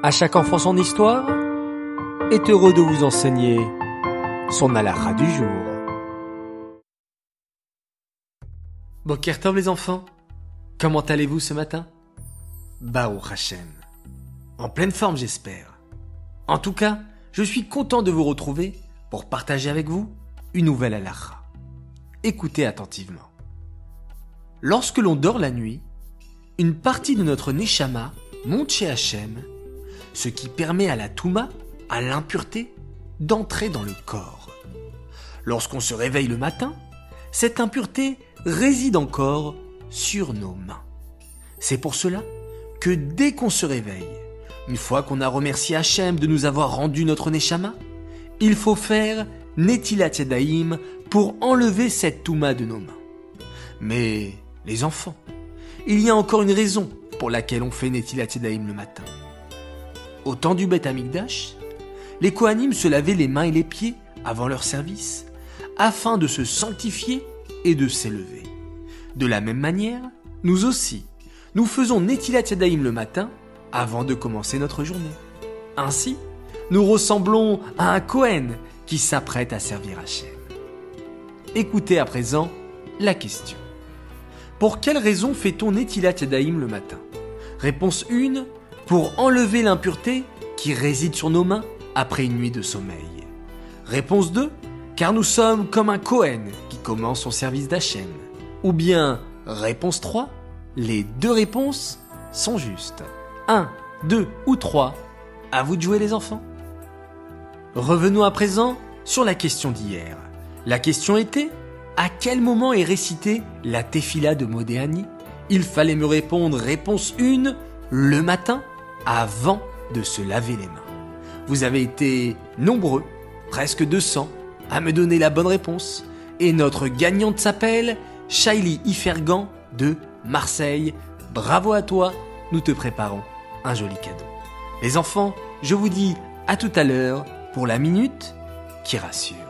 À chaque enfant son histoire est heureux de vous enseigner son alara du jour. Bokertov les enfants, comment allez-vous ce matin? Baruch Hashem. En pleine forme j'espère. En tout cas, je suis content de vous retrouver pour partager avec vous une nouvelle alara. Écoutez attentivement. Lorsque l'on dort la nuit, une partie de notre Neshama monte chez Hachem, ce qui permet à la Touma, à l'impureté, d'entrer dans le corps. Lorsqu'on se réveille le matin, cette impureté réside encore sur nos mains. C'est pour cela que dès qu'on se réveille, une fois qu'on a remercié Hachem de nous avoir rendu notre Neshama, il faut faire Netilat Yadayim pour enlever cette Touma de nos mains. Mais les enfants, il y a encore une raison pour laquelle on fait Netilat Yadayim le matin. Au temps du Beth Amikdash, les Kohanim se lavaient les mains et les pieds avant leur service, afin de se sanctifier et de s'élever. De la même manière, nous aussi, nous faisons Netilat Yadayim le matin avant de commencer notre journée. Ainsi, nous ressemblons à un Kohen qui s'apprête à servir Hachem. Écoutez à présent la question. Pour quelle raison fait-on Netilat Yadayim le matin? Réponse 1. Pour enlever l'impureté qui réside sur nos mains après une nuit de sommeil. Réponse 2. Car nous sommes comme un Kohen qui commence son service d'Hachem. Ou bien, réponse 3. Les deux réponses sont justes. 1, 2 ou 3. À vous de jouer les enfants. Revenons à présent sur la question d'hier. La question était à quel moment est récitée la Tefila de Modéani? Il fallait me répondre réponse 1 le matin avant de se laver les mains. Vous avez été nombreux, presque 200, à me donner la bonne réponse. Et notre gagnante s'appelle Shaili Ifergan de Marseille. Bravo à toi, nous te préparons un joli cadeau. Les enfants, je vous dis à tout à l'heure pour la minute qui rassure.